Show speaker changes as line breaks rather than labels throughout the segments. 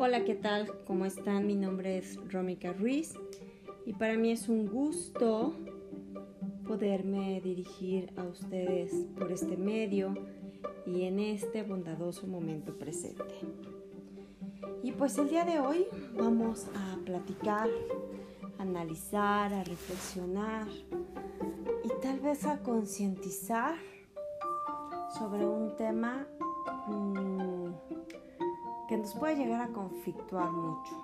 Hola, ¿qué tal? ¿Cómo están? Mi nombre es Rómica Ruiz y para mí es un gusto poderme dirigir a ustedes por este medio y en este bondadoso momento presente. Y pues el día de hoy vamos a platicar, a analizar, a reflexionar y tal vez a concientizar sobre un tema mmm, que nos puede llegar a conflictuar mucho.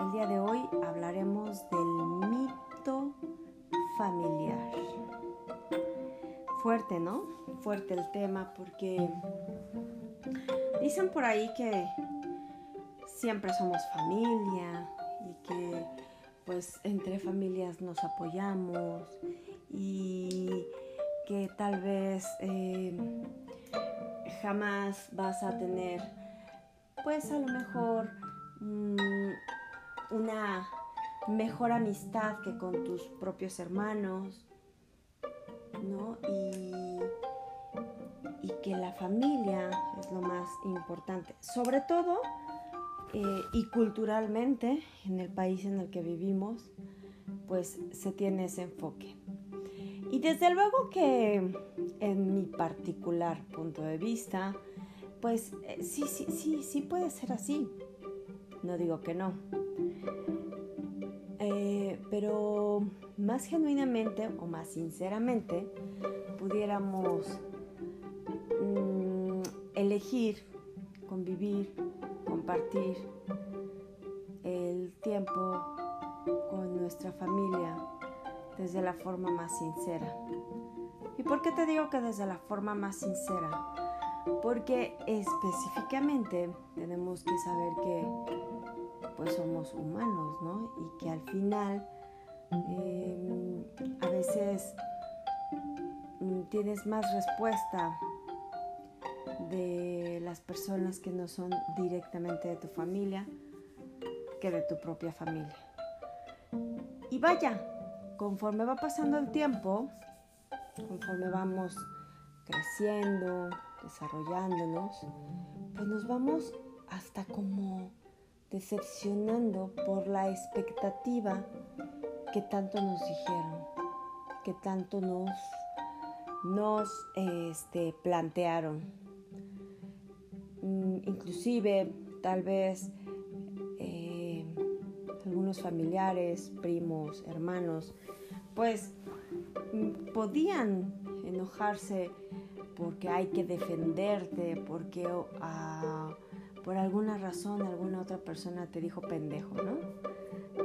El día de hoy hablaremos del mito familiar. Fuerte, ¿no? Fuerte el tema porque dicen por ahí que siempre somos familia y que pues entre familias nos apoyamos y que tal vez eh, jamás vas a tener pues a lo mejor mmm, una mejor amistad que con tus propios hermanos, ¿no? Y, y que la familia es lo más importante, sobre todo eh, y culturalmente en el país en el que vivimos, pues se tiene ese enfoque. Y desde luego que en mi particular punto de vista, pues eh, sí, sí, sí, sí puede ser así. No digo que no. Eh, pero más genuinamente o más sinceramente pudiéramos mmm, elegir, convivir, compartir el tiempo con nuestra familia desde la forma más sincera. ¿Y por qué te digo que desde la forma más sincera? Porque específicamente tenemos que saber que pues somos humanos, ¿no? Y que al final eh, a veces mm, tienes más respuesta de las personas que no son directamente de tu familia que de tu propia familia. Y vaya, conforme va pasando el tiempo, conforme vamos creciendo, desarrollándonos, pues nos vamos hasta como decepcionando por la expectativa que tanto nos dijeron, que tanto nos, nos este, plantearon. Mm, inclusive, tal vez familiares, primos, hermanos, pues mm, podían enojarse porque hay que defenderte, porque por alguna razón alguna otra persona te dijo pendejo, ¿no?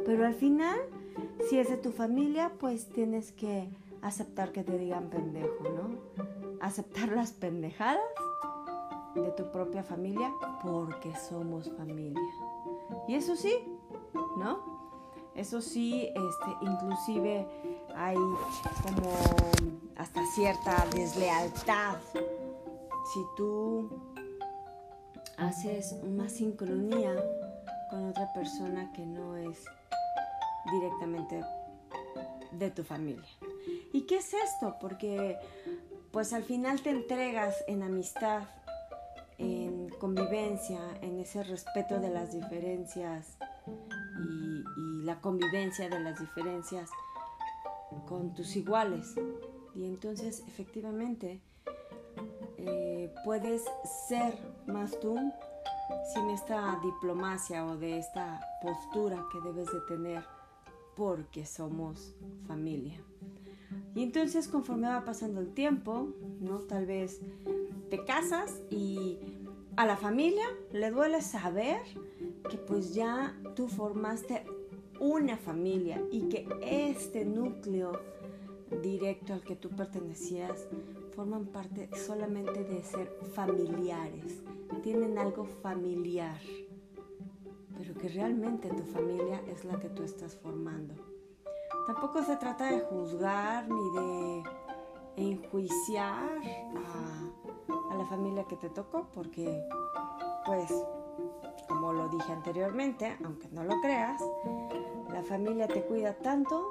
Pero al final, si es de tu familia, pues tienes que aceptar que te digan pendejo, ¿no? Aceptar las pendejadas de tu propia familia porque somos familia. Y eso sí, ¿no? Eso sí, este, inclusive hay como hasta cierta deslealtad. Si tú haces más sincronía con otra persona que no es directamente de tu familia. ¿Y qué es esto? Porque pues al final te entregas en amistad, en convivencia, en ese respeto de las diferencias y la convivencia de las diferencias con tus iguales. Y entonces efectivamente eh, puedes ser más tú sin esta diplomacia o de esta postura que debes de tener porque somos familia. Y entonces conforme va pasando el tiempo, ¿no? Tal vez te casas y a la familia le duele saber que pues ya tú formaste una familia y que este núcleo directo al que tú pertenecías forman parte solamente de ser familiares, tienen algo familiar, pero que realmente tu familia es la que tú estás formando. Tampoco se trata de juzgar ni de enjuiciar a, a la familia que te tocó, porque pues como lo dije anteriormente, aunque no lo creas, la familia te cuida tanto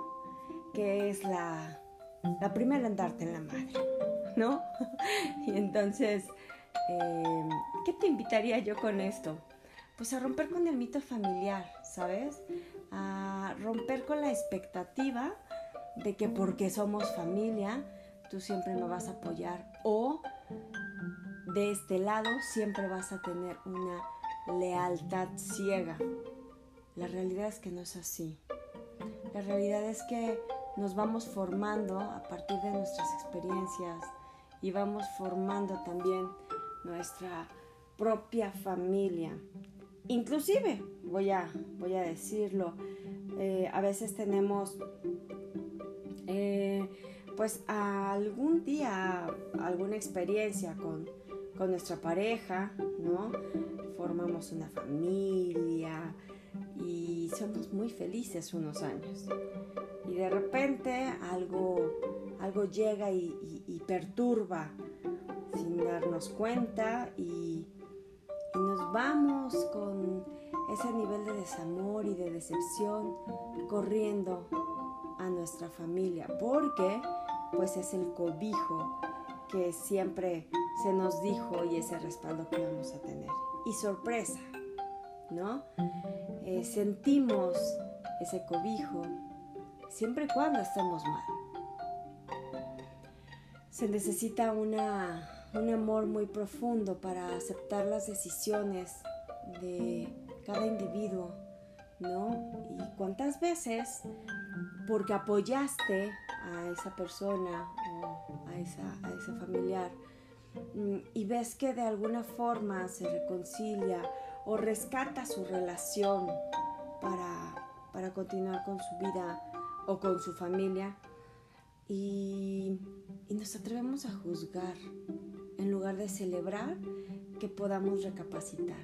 que es la, la primera en darte en la madre, ¿no? y entonces, eh, ¿qué te invitaría yo con esto? pues a romper con el mito familiar, ¿sabes? A romper con la expectativa de que porque somos familia, tú siempre me vas a apoyar o de este lado siempre vas a tener una lealtad ciega. La realidad es que no es así. La realidad es que nos vamos formando a partir de nuestras experiencias y vamos formando también nuestra propia familia. Inclusive, voy a, voy a decirlo, eh, a veces tenemos eh, pues algún día, alguna experiencia con, con nuestra pareja, ¿no? Formamos una familia y somos muy felices unos años. Y de repente algo, algo llega y, perturba sin darnos cuenta y, y nos vamos con ese nivel de desamor y de decepción corriendo a nuestra familia porque pues es el cobijo que siempre se nos dijo y ese respaldo que vamos a tener. Y sorpresa, ¿no? Eh, sentimos ese cobijo siempre y cuando estemos mal. Se necesita una, un amor muy profundo para aceptar las decisiones de cada individuo, ¿no? Y cuántas veces, porque apoyaste a esa persona o a esa, a ese familiar y ves que de alguna forma se reconcilia o rescata su relación para, para continuar con su vida o con su familia y, y nos atrevemos a juzgar en lugar de celebrar que podamos recapacitar.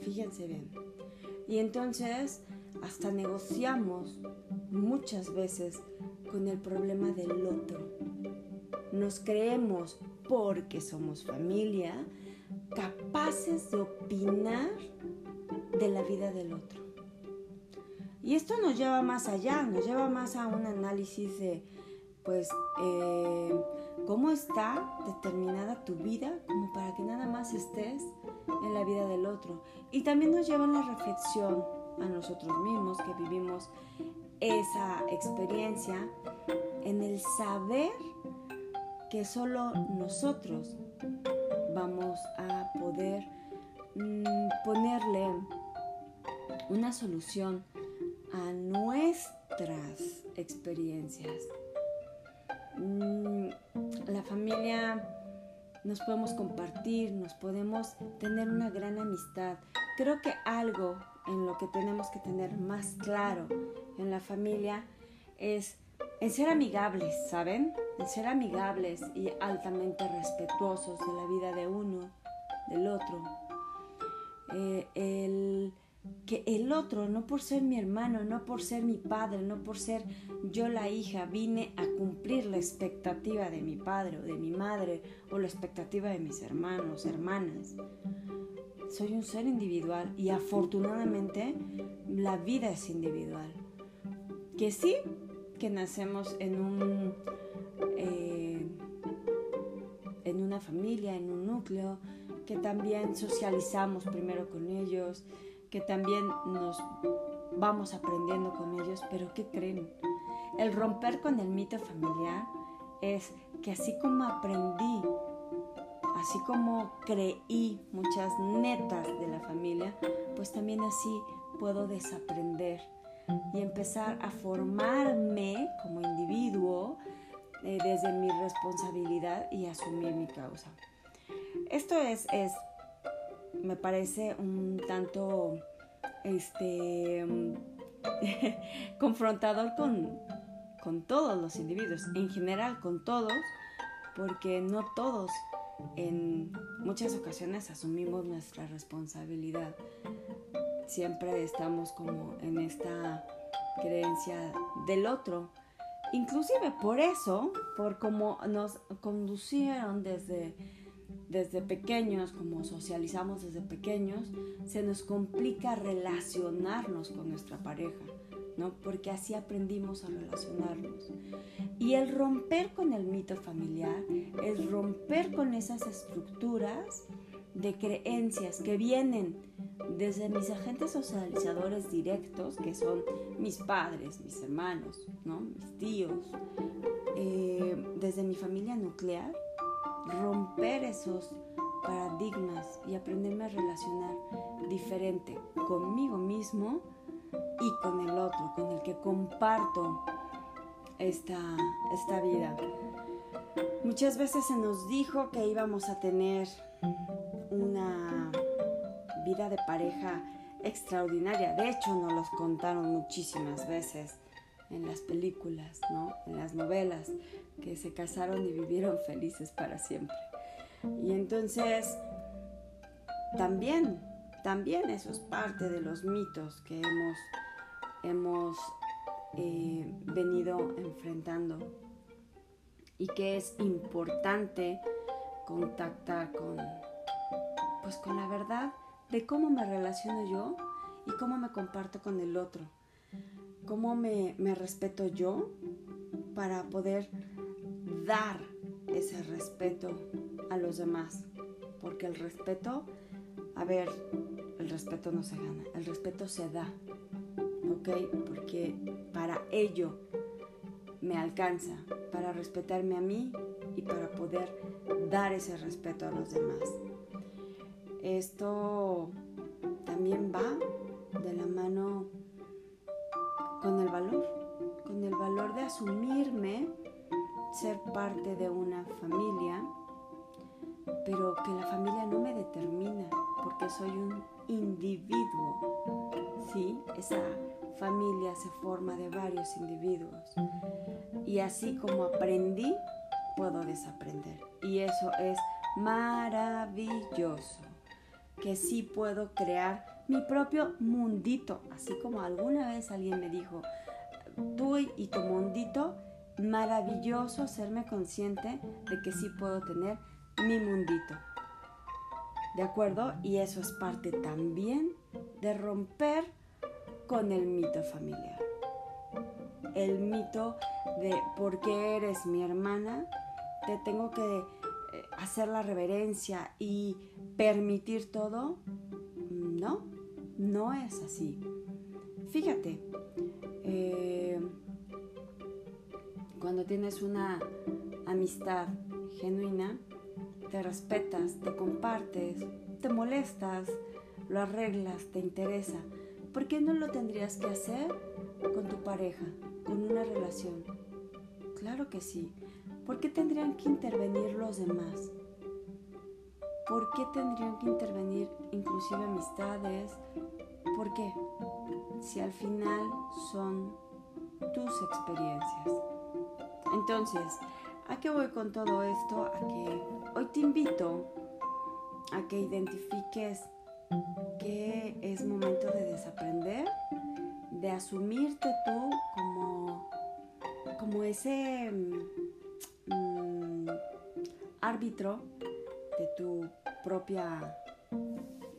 Fíjense bien. Y entonces hasta negociamos muchas veces con el problema del otro. Nos creemos, porque somos familia, capaces de opinar de la vida del otro. Y esto nos lleva más allá, nos lleva más a un análisis de, pues, eh, cómo está determinada tu vida como para que nada más estés en la vida del otro. Y también nos lleva a la reflexión a nosotros mismos que vivimos esa experiencia en el saber que solo nosotros vamos a poder mm, ponerle una solución a nuestras experiencias. Mm, la familia nos podemos compartir, nos podemos tener una gran amistad. Creo que algo en lo que tenemos que tener más claro en la familia es en ser amigables, ¿saben? En ser amigables y altamente respetuosos de la vida de uno, del otro. Eh, el, que el otro, no por ser mi hermano, no por ser mi padre, no por ser yo la hija, vine a cumplir la expectativa de mi padre o de mi madre o la expectativa de mis hermanos, hermanas. Soy un ser individual y afortunadamente la vida es individual. Que sí, que nacemos en un eh, en una familia, en un núcleo, que también socializamos primero con ellos, que también nos vamos aprendiendo con ellos, pero ¿qué creen? El romper con el mito familiar es que así como aprendí, así como creí muchas netas de la familia, pues también así puedo desaprender y empezar a formarme como individuo eh, desde mi responsabilidad y asumir mi causa. Esto es, es me parece un tanto este confrontador con, con todos los individuos, en general con todos, porque no todos en muchas ocasiones asumimos nuestra responsabilidad siempre estamos como en esta creencia del otro. Inclusive por eso, por cómo nos conducieron desde, desde pequeños, como socializamos desde pequeños, se nos complica relacionarnos con nuestra pareja, ¿no? Porque así aprendimos a relacionarnos. Y el romper con el mito familiar es romper con esas estructuras de creencias que vienen desde mis agentes socializadores directos, que son mis padres, mis hermanos, ¿no? mis tíos, eh, desde mi familia nuclear, romper esos paradigmas y aprenderme a relacionar diferente conmigo mismo y con el otro, con el que comparto esta, esta vida. Muchas veces se nos dijo que íbamos a tener una vida de pareja extraordinaria. De hecho, nos los contaron muchísimas veces en las películas, ¿no? En las novelas, que se casaron y vivieron felices para siempre. Y entonces, también, también eso es parte de los mitos que hemos, hemos eh, venido enfrentando y que es importante contactar con, pues con la verdad de cómo me relaciono yo y cómo me comparto con el otro, cómo me, respeto yo para poder dar ese respeto a los demás, porque el respeto, a ver, el respeto no se gana, el respeto se da, ¿ok? Porque para ello me alcanza, para respetarme a mí y para poder dar ese respeto a los demás. Esto también va de la mano con el valor, con el valor de asumirme ser parte de una familia, pero que la familia no me determina porque soy un individuo. ¿sí? Esa familia se forma de varios individuos. Y así como aprendí, puedo desaprender. Y eso es maravilloso. Que sí puedo crear mi propio mundito. Así como alguna vez alguien me dijo, tú y tu mundito maravilloso hacerme consciente de que sí puedo tener mi mundito. ¿De acuerdo? Y eso es parte también de romper con el mito familiar. El mito de por qué eres mi hermana, te tengo que eh, hacer la reverencia y permitir todo. No, no es así. Fíjate, eh, cuando tienes una amistad genuina, te respetas, te compartes, te molestas, lo arreglas, te interesa. ¿Por qué no lo tendrías que hacer con tu pareja, con una relación? Claro que sí. ¿Por qué tendrían que intervenir los demás? ¿Por qué tendrían que intervenir inclusive amistades? ¿Por qué? Si al final son tus experiencias. Entonces, ¿a qué voy con todo esto? A que hoy te invito a que identifiques que es momento de desaprender, de asumirte tú como, como ese mm, árbitro de tu propia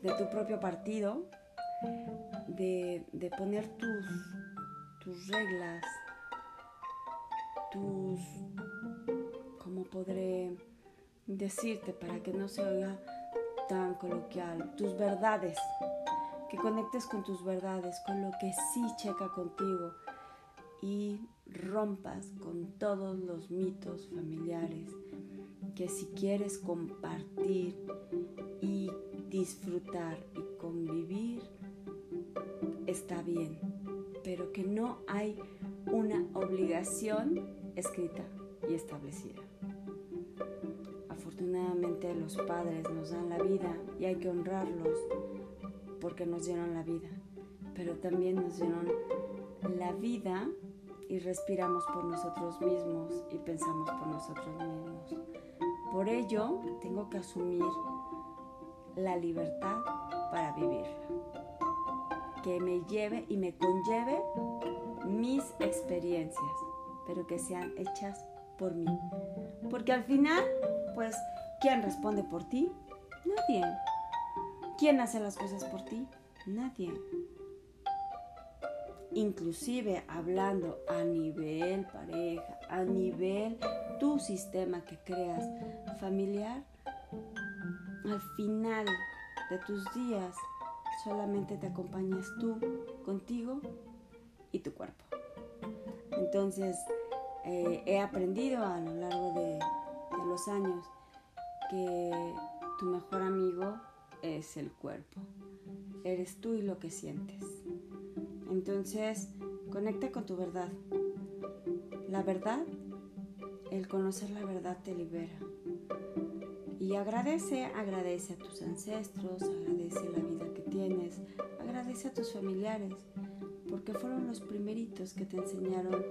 de tu propio partido, de, de poner tus, tus reglas, tus, ¿cómo podré decirte para que no se oiga tan coloquial? Tus verdades, que conectes con tus verdades, con lo que sí checa contigo y rompas con todos los mitos familiares que si quieres compartir y disfrutar y convivir, está bien, pero que no hay una obligación escrita y establecida. Afortunadamente los padres nos dan la vida y hay que honrarlos porque nos dieron la vida, pero también nos dieron la vida y respiramos por nosotros mismos y pensamos por nosotros mismos. Por ello, tengo que asumir la libertad para vivirla, que me lleve y me conlleve mis experiencias, pero que sean hechas por mí. Porque al final, pues, ¿quién responde por ti? Nadie. ¿Quién hace las cosas por ti? Nadie. Inclusive hablando a nivel pareja, a nivel tu sistema que creas familiar, al final de tus días solamente te acompañas tú contigo y tu cuerpo. Entonces, eh, he aprendido a lo largo de, de los años que tu mejor amigo es el cuerpo. Eres tú y lo que sientes. Entonces, conecta con tu verdad. La verdad, el conocer la verdad te libera. Y agradece, agradece a tus ancestros, agradece la vida que tienes, agradece a tus familiares, porque fueron los primeritos que te enseñaron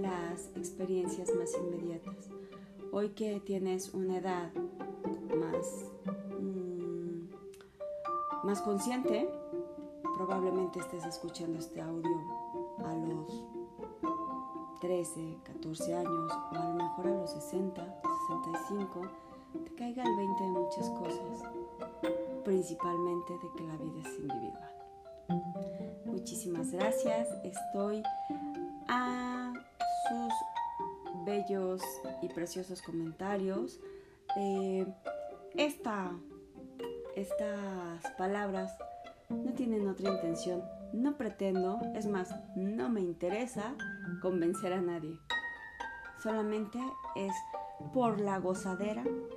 las experiencias más inmediatas. Hoy que tienes una edad más, mm, más consciente, probablemente estés escuchando este audio a los 13, 14 años o a lo mejor a los 60, 65, te caiga el 20 de muchas cosas, principalmente de que la vida es individual. Muchísimas gracias, estoy a sus bellos y preciosos comentarios. Eh, esta, estas palabras no tienen otra intención. No pretendo, es más, no me interesa convencer a nadie. Solamente es por la gozadera de